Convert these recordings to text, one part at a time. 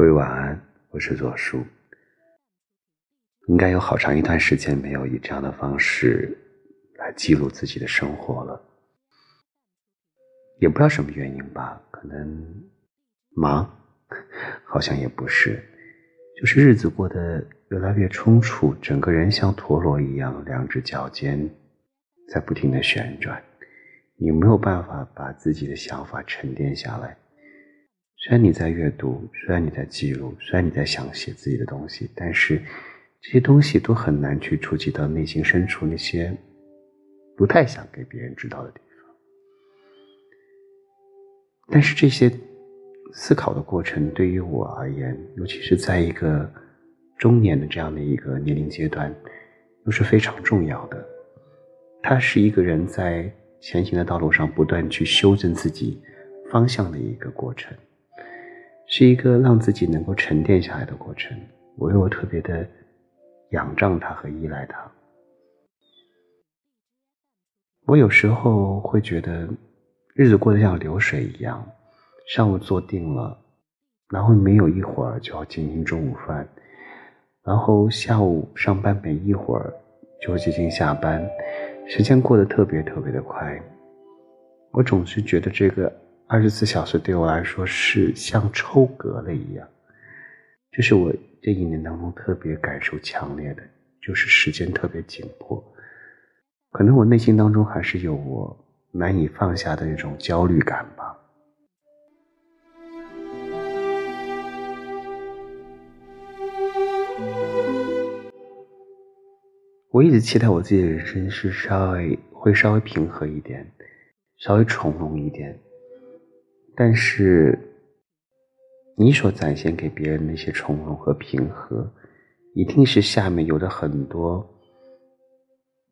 各位晚安，我是左叔。应该有好长一段时间没有以这样的方式来记录自己的生活了，也不知道什么原因吧，可能忙，好像也不是，就是日子过得越来越冲突，整个人像陀螺一样，两只脚尖在不停的旋转。你没有办法把自己的想法沉淀下来。虽然你在阅读，虽然你在记录，虽然你在想写自己的东西，但是这些东西都很难去触及到内心深处那些不太想给别人知道的地方。但是这些思考的过程对于我而言，尤其是在一个中年的这样的一个年龄阶段，又是非常重要的。它是一个人在。前行的道路上，不断去修正自己方向的一个过程，是一个让自己能够沉淀下来的过程。我又特别的仰仗他和依赖他。我有时候会觉得，日子过得像流水一样，上午坐定了，然后没有一会儿就要进行中午饭，然后下午上班没一会儿就接近下班。时间过得特别特别的快，我总是觉得这个二十四小时对我来说是像抽格了一样，这是我这一年当中特别感受强烈的，就是时间特别紧迫，可能我内心当中还是有我难以放下的那种焦虑感吧。我一直期待我自己的人生是稍微会稍微平和一点，稍微从容一点。但是，你所展现给别人那些从容和平和，一定是下面有着很多，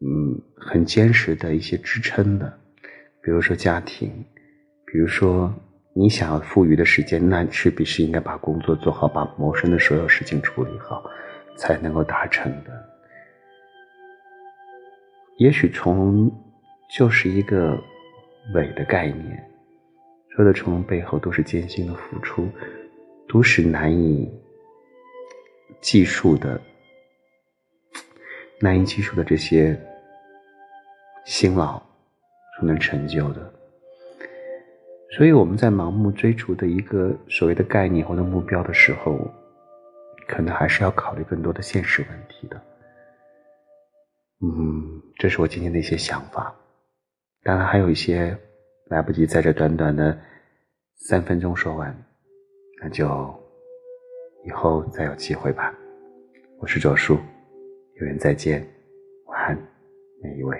嗯，很坚实的一些支撑的。比如说家庭，比如说你想要富裕的时间，那势必是应该把工作做好，把谋生的所有事情处理好，才能够达成的。也许从容就是一个伪的概念，有的成功背后都是艰辛的付出，都是难以计数的、难以计数的这些辛劳所能成就的。所以我们在盲目追逐的一个所谓的概念或者目标的时候，可能还是要考虑更多的现实问题的。嗯，这是我今天的一些想法，当然还有一些来不及在这短短的三分钟说完，那就以后再有机会吧。我是卓叔，有缘再见，晚安，每一位。